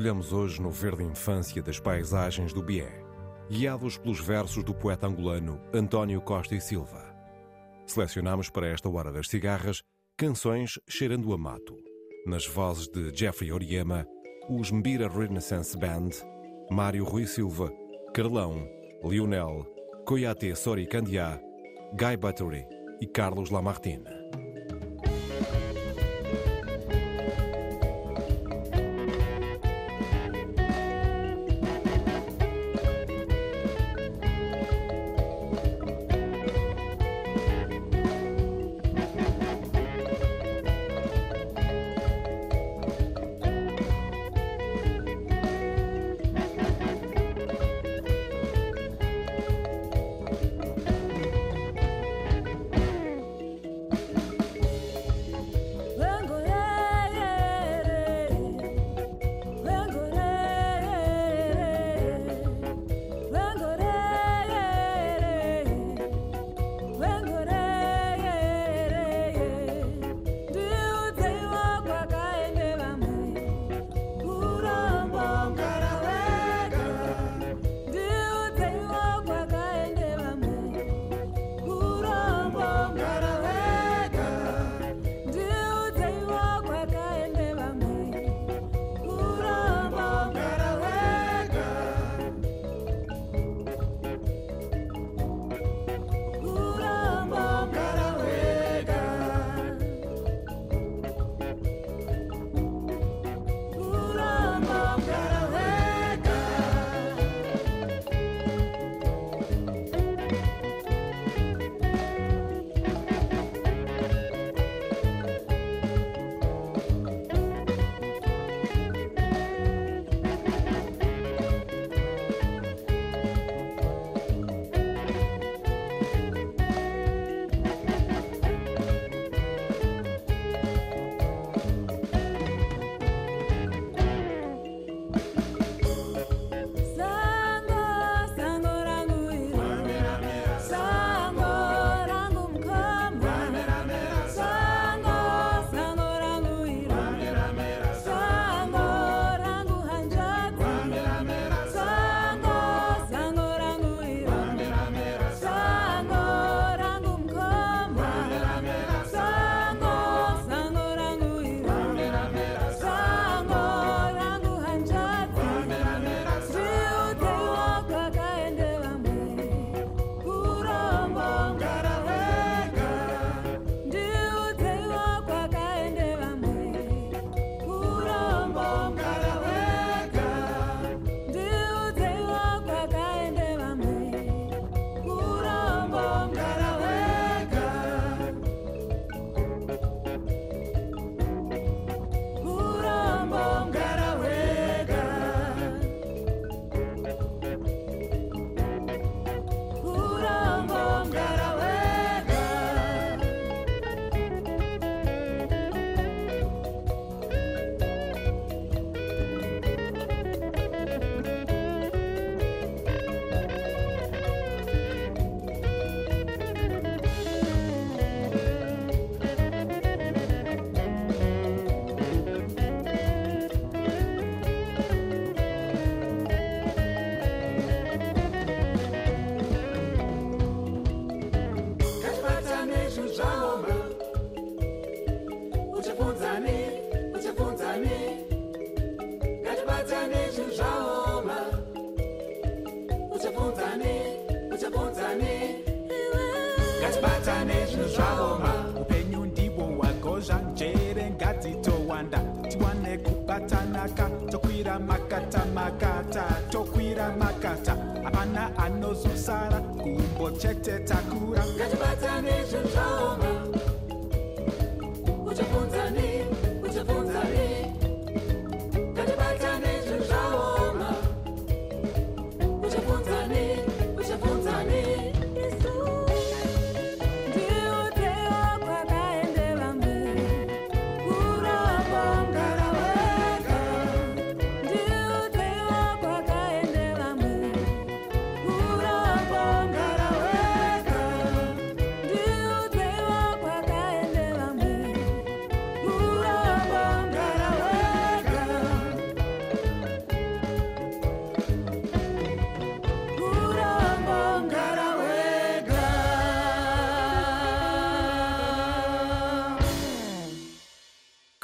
Mergulhamos hoje no verde infância das paisagens do Bié, guiados pelos versos do poeta angolano António Costa e Silva. Selecionamos para esta hora das cigarras canções cheirando a mato, nas vozes de Jeffrey Oriema, os Mbira Renaissance Band, Mário Rui Silva, Carlão, Lionel, Coyate Sori Candiá, Guy Buttery e Carlos Lamartine.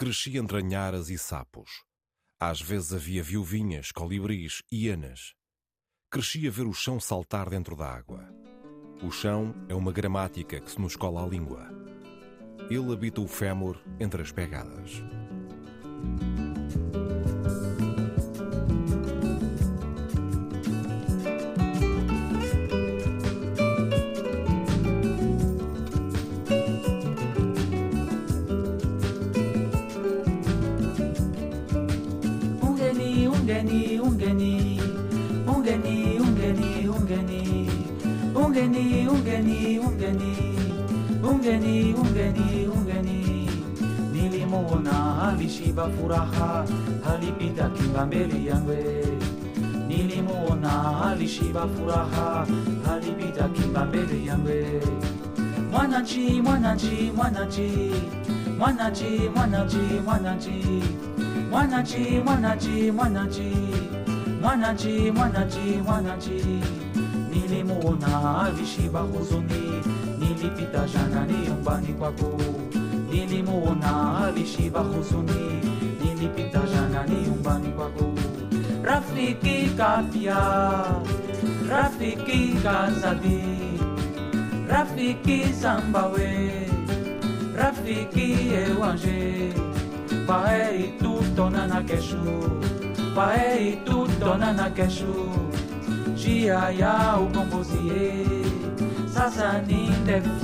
Cresci entre anharas e sapos. Às vezes havia viuvinhas, colibris, hienas. Cresci a ver o chão saltar dentro da água. O chão é uma gramática que se nos cola à língua. Ele habita o fémur entre as pegadas. Alishiba furaha alipita kinga mbele yangu nilimuona alishiba furaha alipita kinga mbele yangu mwananchi mwananchi mwananchi mwananchi mwananchi mwananchi. Mwananchi mwananchi mwananchi mwananchi mwananchi mwananchi. Nilimuona alishiba huzuni, nilipita jana nyumbani kwako. Nilimuona alishiba huzuni, nilipita jana nyumbani kwako. Rafiki kapya, rafiki kazadi, rafiki zambawe, rafiki ewanje, paei tutonana kesho, paei tutonana kesho dia ya ukombozie sasa ni ndefu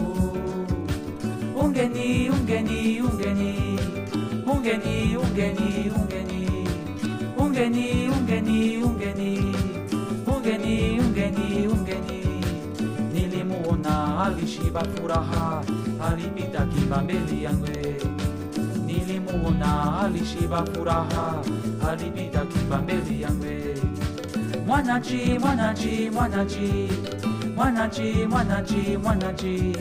ungeni ungeni ungeni. Ungeni ungeni ungeni. Ungeni ungeni ungeni. Ungeni ungeni ungeni. Nilimuona alishiba furaha alipita kiba mbele yangu nilimuona alishiba furaha alipita kiba mbele yangu mwanachi, mwanachi, mwanachi, mwanachi, mwanachi, mwanachi,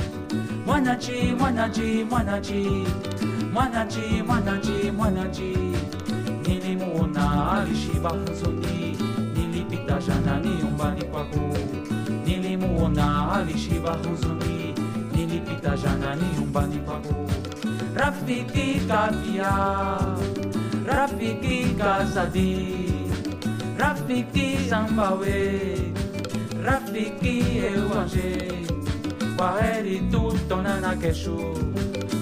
mwanachi, mwanachi, mwanachi, mwanachi, mwanachi. Nilimuona alishiba huzuni, nilipita jana nyumbani kwako. Nilimuona alishiba huzuni, nilipita jana nyumbani kwako. Rafiki kapia, rafiki kasadi. Rafiki zambawe rafiki ewanje Waheri tutto nanakeshu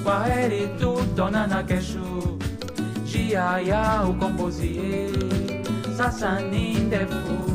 Waheri tutto nanakeshu Jia ya u kombozie Sasanin defu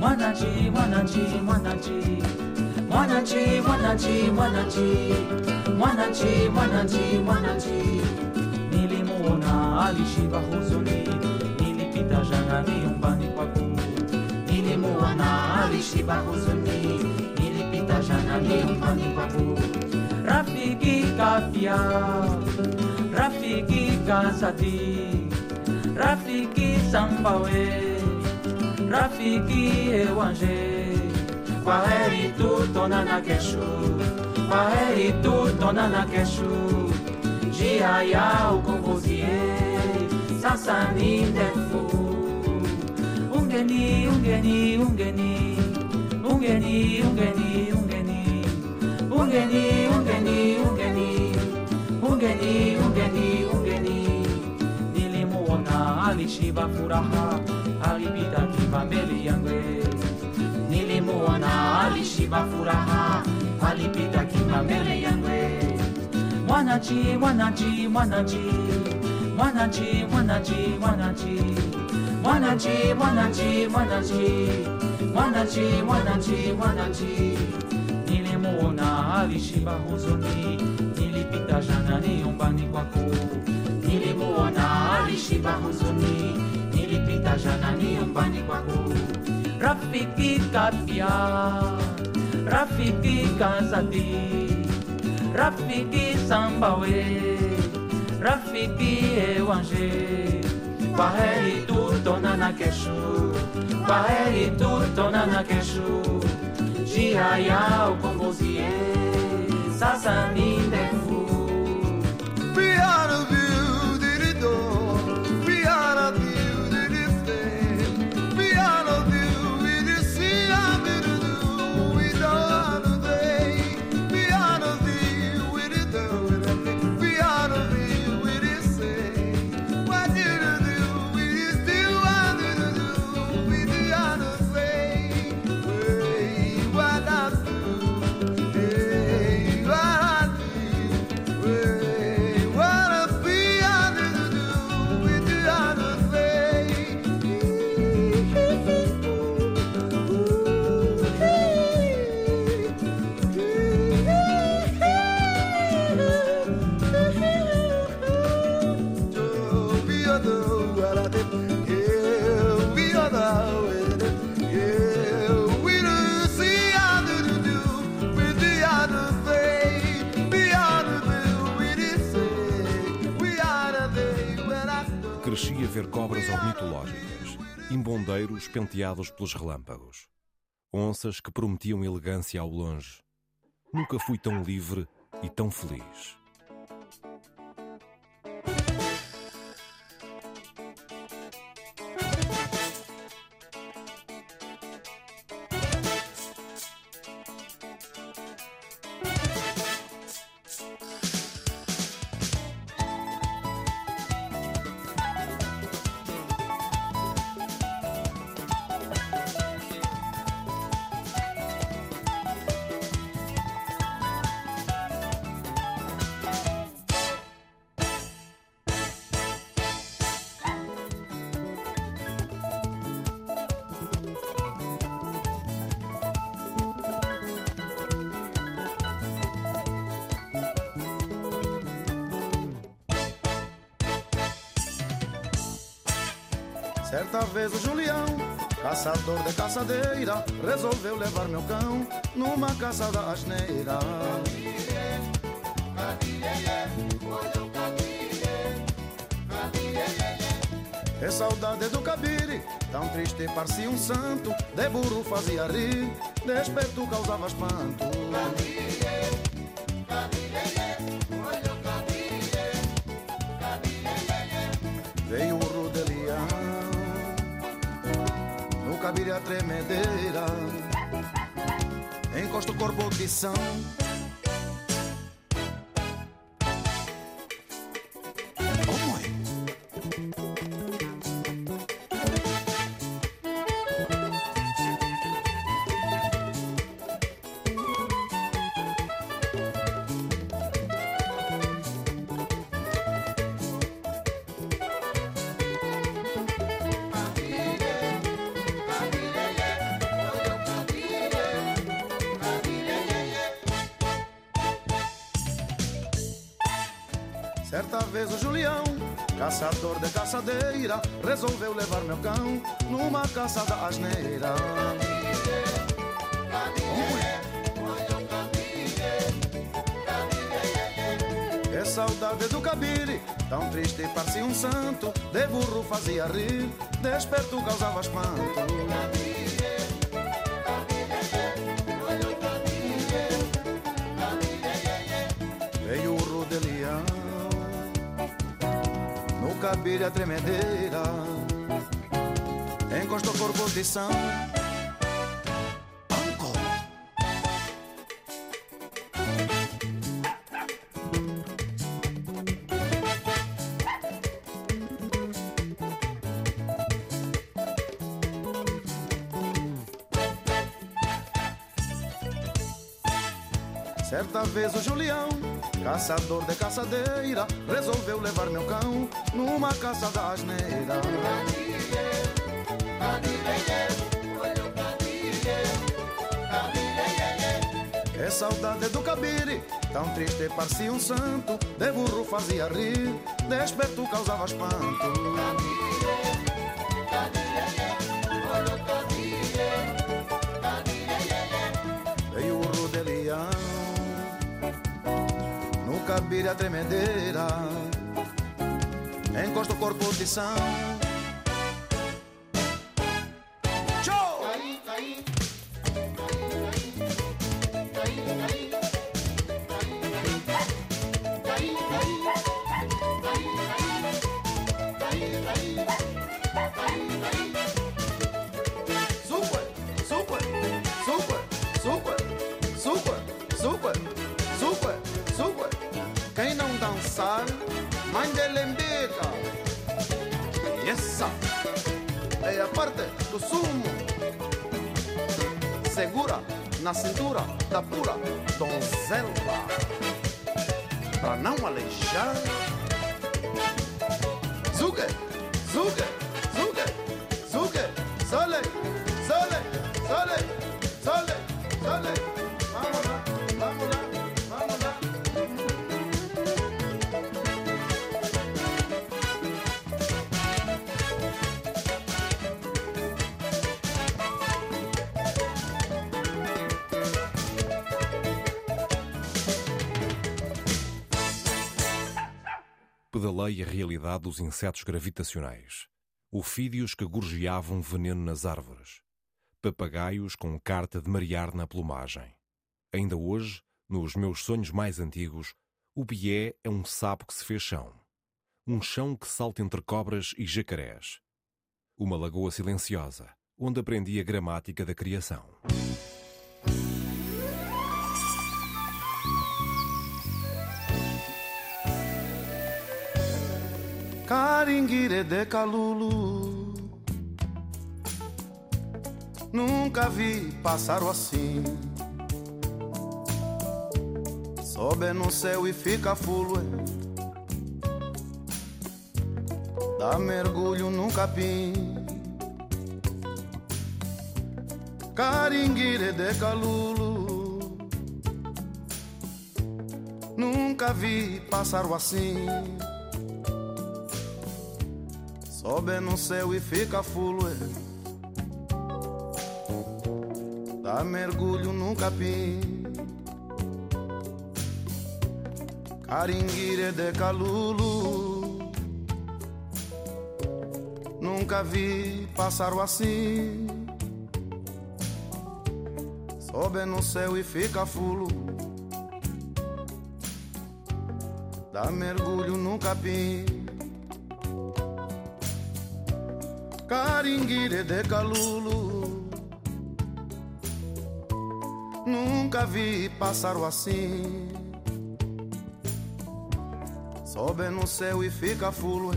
mwananchi, mwananchi, mwananchi, mwananchi, mwananchi, mwananchi, mwananchi, mwananchi, mwananchi. Nilimuona alishiba huzuni, nilipita jana nyumbani. Nilimuona alishiba huzuni, nilipita jana nyumbani. Rafiki kafia, rafiki kazadi, rafiki sambawe Rafiki Ewanje Kwaheri tutonana kesho. Kwaheri tutonana kesho. Njia ya ukombozi sasa ni ndefu. Ungeni, ungeni, ungeni. Ungeni, ungeni, ungeni. Ungeni, ungeni, ungeni. Ungeni, ungeni, ungeni. Shiva furaha Mafuraha, furaha, alipita kima mbele yangu. Mwanachi, mwanachi, mwanachi, mwanachi, mwanachi, mwanachi, mwanachi, mwanachi, mwanachi, mwanachi, mwanachi, mwanachi. Nilimuona alishiba huzuni, nilipita jana nyumbani kwako. Nilimuona alishiba huzuni, nilipita jana nyumbani kwako. Rafiki kapya Rafiki Kansati Rafiki Sambawe Rafiki Ewange Baheri Tutonana Keshu Baheri Tutonana Keshu. Jiraya Okongozie Sasani Defu Be out of you penteados pelos relâmpagos, onças que prometiam elegância ao longe. Nunca fui tão livre e tão feliz. Caçada asneira. É saudade do cabire, tão triste parecia um santo, de burro fazia rir, desperto causava espanto. Veio o rodelião No cabide a tremedeira Encosta o corpo de são do cabide, tão triste parecia um santo, de burro fazia rir, desperto causava espanto. Veio o rodelião No cabide a tremedeira. Encosta o corpo de são vez o Julião, caçador de caçadeira, resolveu levar meu cão numa caça da asneira. É saudade do cabire, tão triste parecia um santo, de burro fazia rir, desperto causava espanto. No cabide a tremedeira Encosta o corpo de são Segura na cintura da pura donzela. Pra não aleijar. Zuge, zuge, Pedalei a realidade dos insetos gravitacionais, ofídeos que gorjeavam veneno nas árvores, papagaios com carta de marear na plumagem. Ainda hoje, nos meus sonhos mais antigos, o bié é um sapo que se fez chão. Um chão que salta entre cobras e jacarés. Uma lagoa silenciosa, onde aprendi a gramática da criação. Caringuire de Calulu. Nunca vi pássaro assim. Sobe no céu e fica fluente. Dá mergulho num capim. Caringuire de Calulu. Nunca vi pássaro assim. Sobe no céu e fica fluente. Dá mergulho num capim. Caringuire de Calulu. Nunca vi pássaro assim. Sobe no céu e fica fulo. Dá mergulho num capim. Caringuire de Calulu. Nunca vi pássaro assim. Sobe no céu e fica fulo.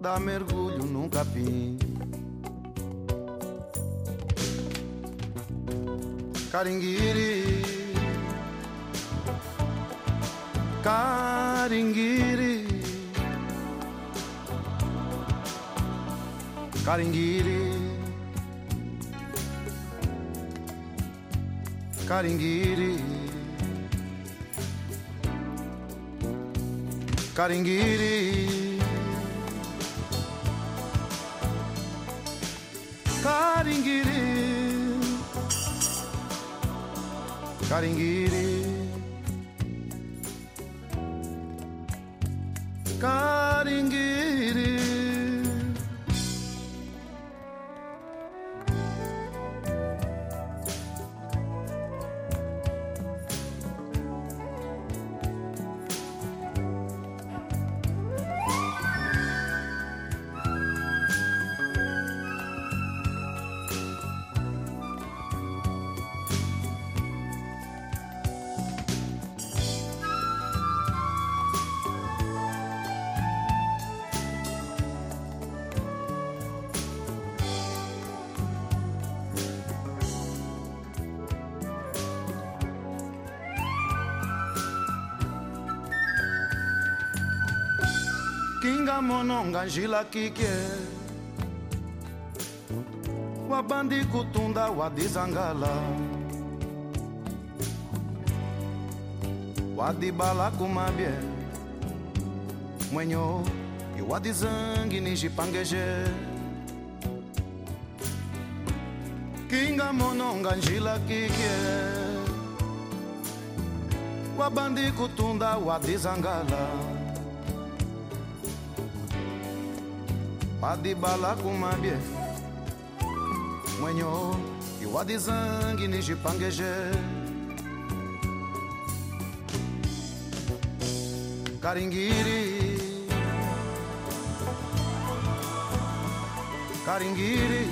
Dá mergulho num capim. Caringuire. Caringuire. Caringuiri Caringuiri Caringuiri Caringuiri Caringuiri mononga njila kike. Wabandi kutunda wadizangala wadibala kumabye. Mwenyo iwadizangi nijipangeje kinga mononga njila kike. Wabandi kutunda wadizangala wadibala kumabye mwenyo iwadizangi nijipangeje Caringuiri Caringuiri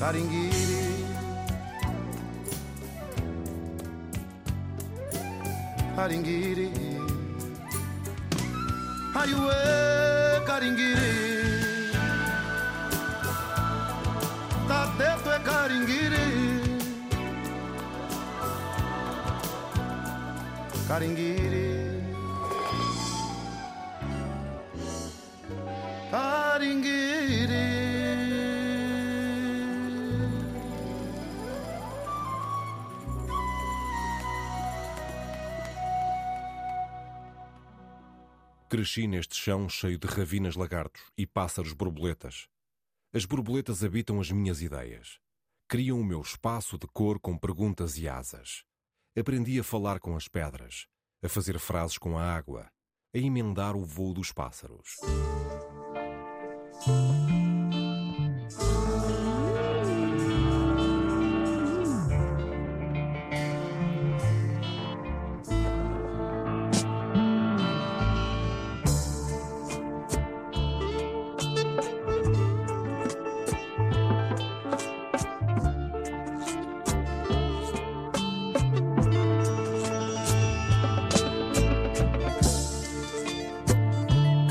Caringuiri Caringuiri Aiuê Caringuiri dentro é Caringuiri Caringuiri Cresci neste chão cheio de ravinas lagartos e pássaros borboletas. As borboletas habitam as minhas ideias. Criam o meu espaço de cor com perguntas e asas. Aprendi a falar com as pedras, a fazer frases com a água, a emendar o voo dos pássaros.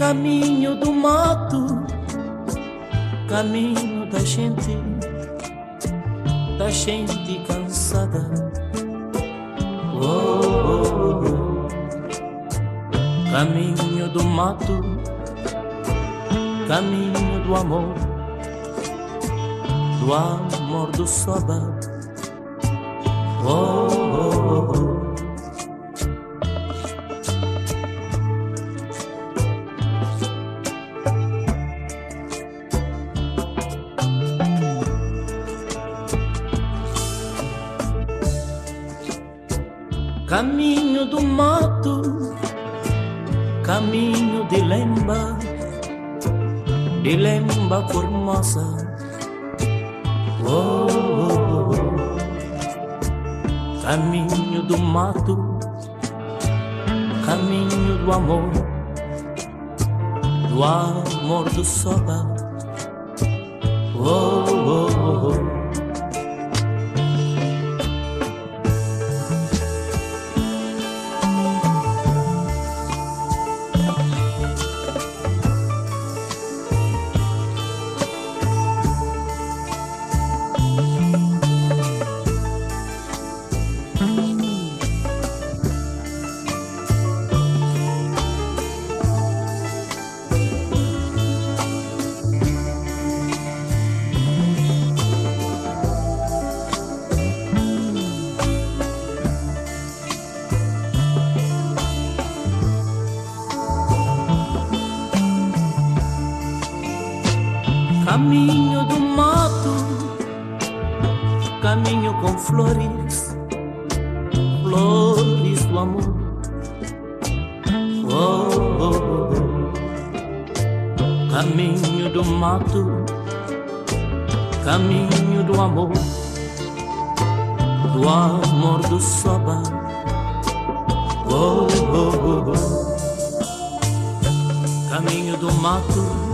Caminho do mato, caminho da gente, da gente cansada. Oh, oh, oh. Caminho do mato, caminho do amor, do amor do soba. Oh, oh, oh. Lemba formosa. Oh, oh, oh. Caminho do mato, caminho do amor, do amor do soba. Caminho do mato, caminho com flores, flores do amor. Oh, oh, oh. Caminho do mato, caminho do amor, do amor do soba. Oh, oh, oh, oh. Caminho do mato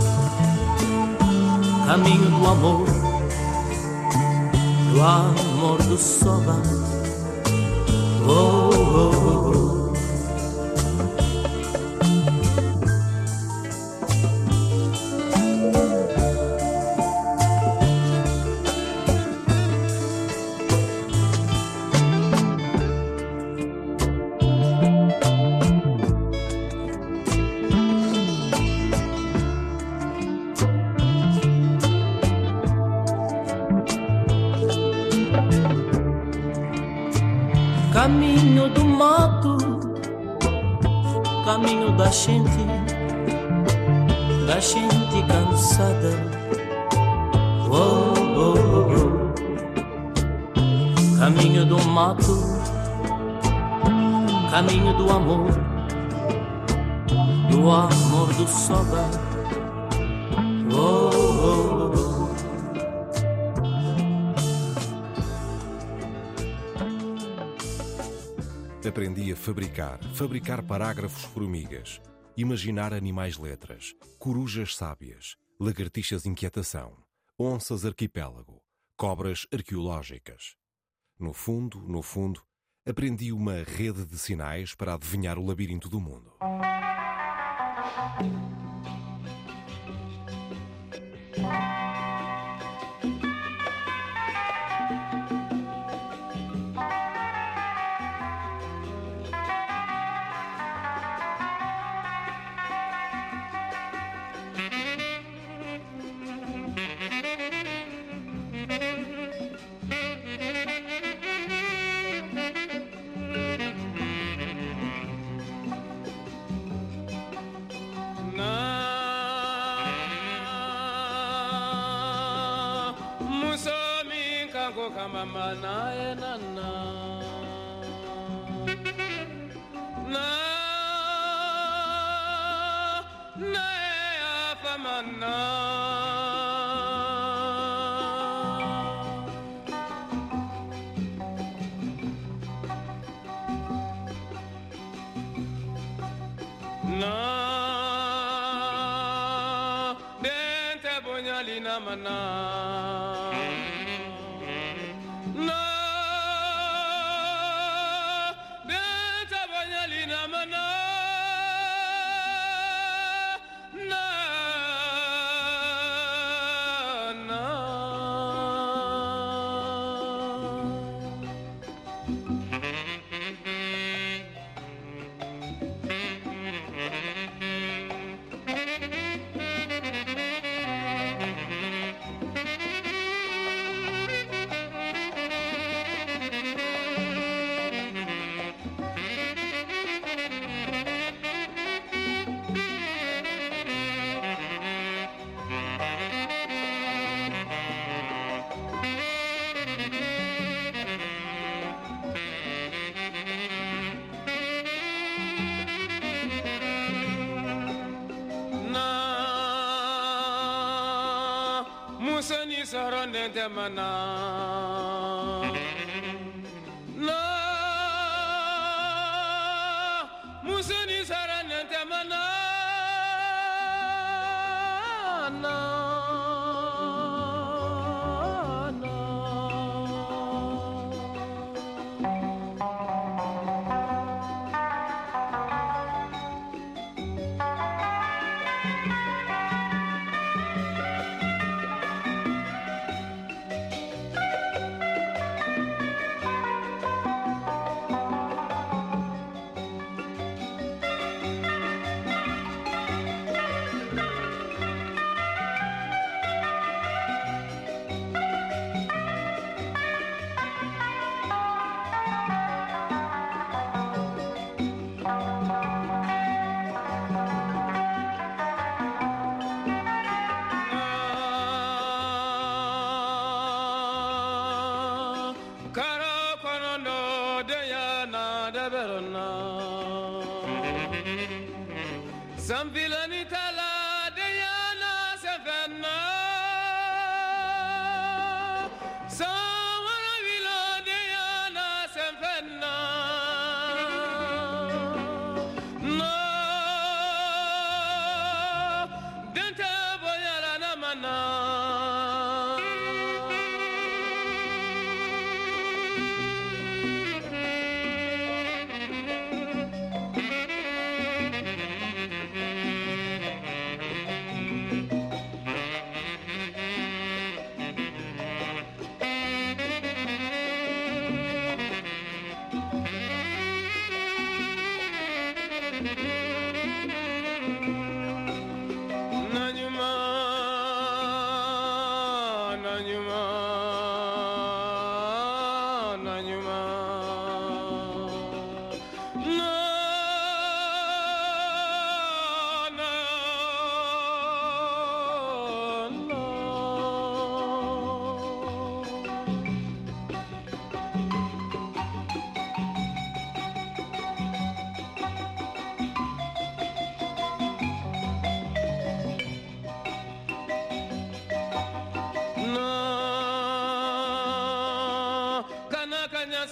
caminho do amor, do amor do soba. Oh, oh, oh. banya Aprendi a fabricar, fabricar parágrafos formigas, imaginar animais letras, corujas sábias, lagartixas inquietação, onças arquipélago, cobras arqueológicas. No fundo, no fundo, aprendi uma rede de sinais para adivinhar o labirinto do mundo. I'm mama na na na. gentlemen,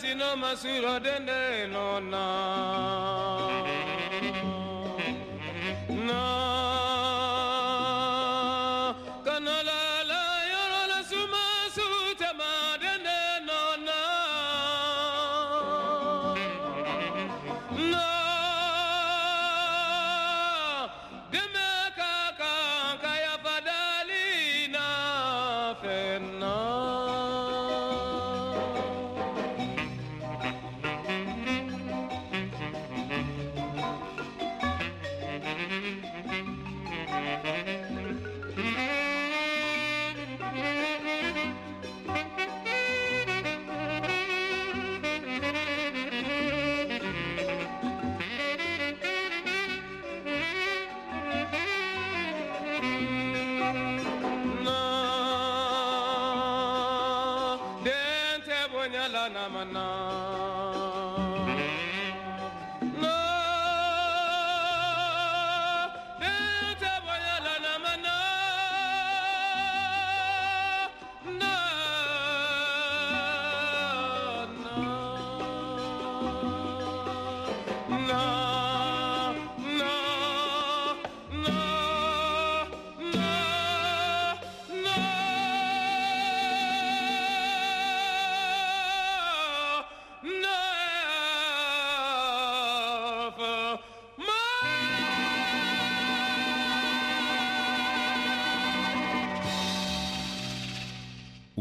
Si sino masuro dende nona.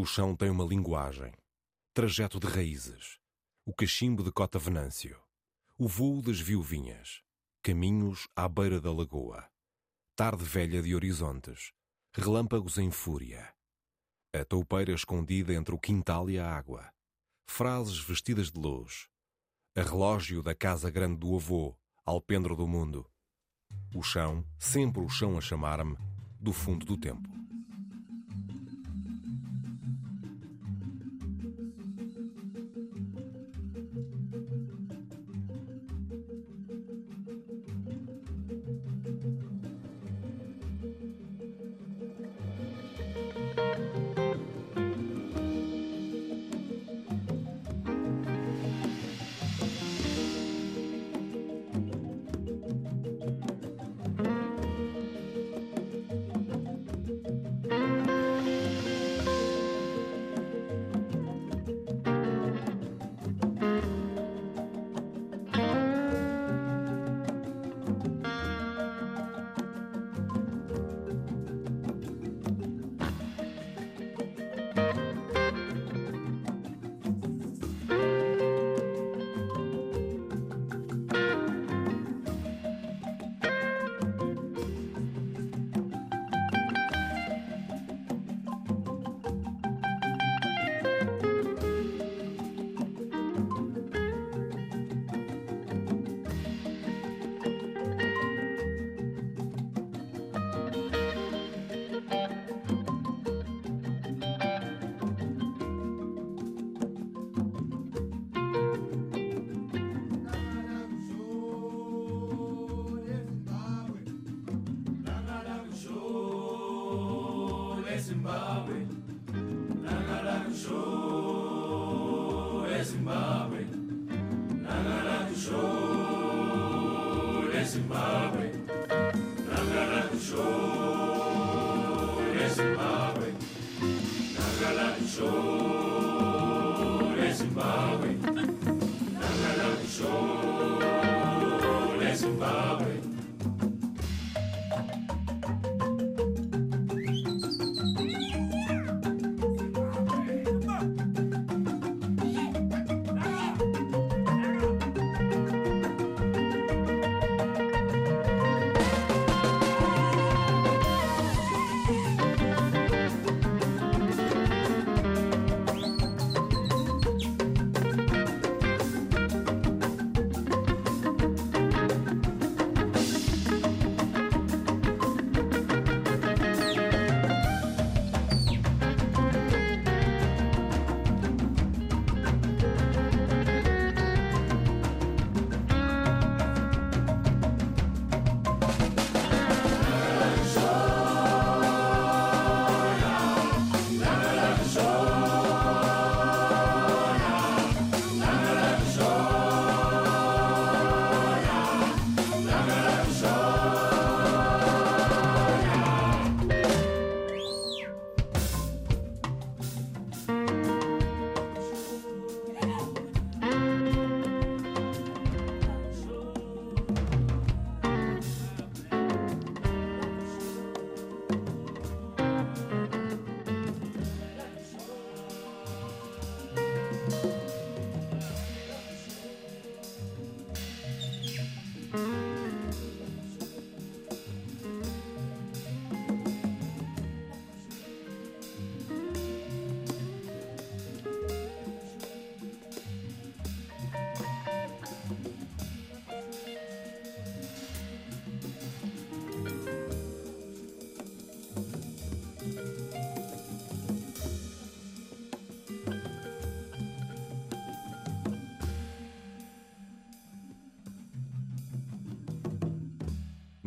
O chão tem uma linguagem, trajeto de raízes, o cachimbo de cota venâncio, o voo das viuvinhas, caminhos à beira da lagoa, tarde velha de horizontes, relâmpagos em fúria, a toupeira escondida entre o quintal e a água, frases vestidas de luz, a relógio da casa grande do avô, alpendre do mundo, o chão, sempre o chão a chamar-me, do fundo do tempo.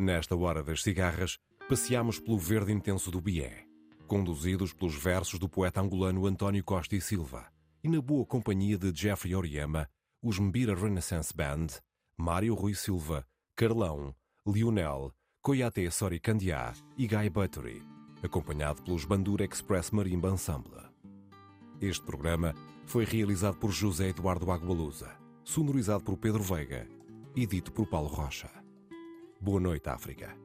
Nesta hora das cigarras, passeamos pelo verde intenso do Bié, conduzidos pelos versos do poeta angolano António Costa e Silva, e na boa companhia de Jeffrey Oriama, os Mbira Renaissance Band, Mário Rui Silva, Carlão, Lionel, Coyate Sori Candiá e Guy Buttery, acompanhado pelos Bandura Express Marimba Ensemble. Este programa foi realizado por José Eduardo Agualusa, sonorizado por Pedro Veiga e dito por Paulo Rocha. Boa noite, África.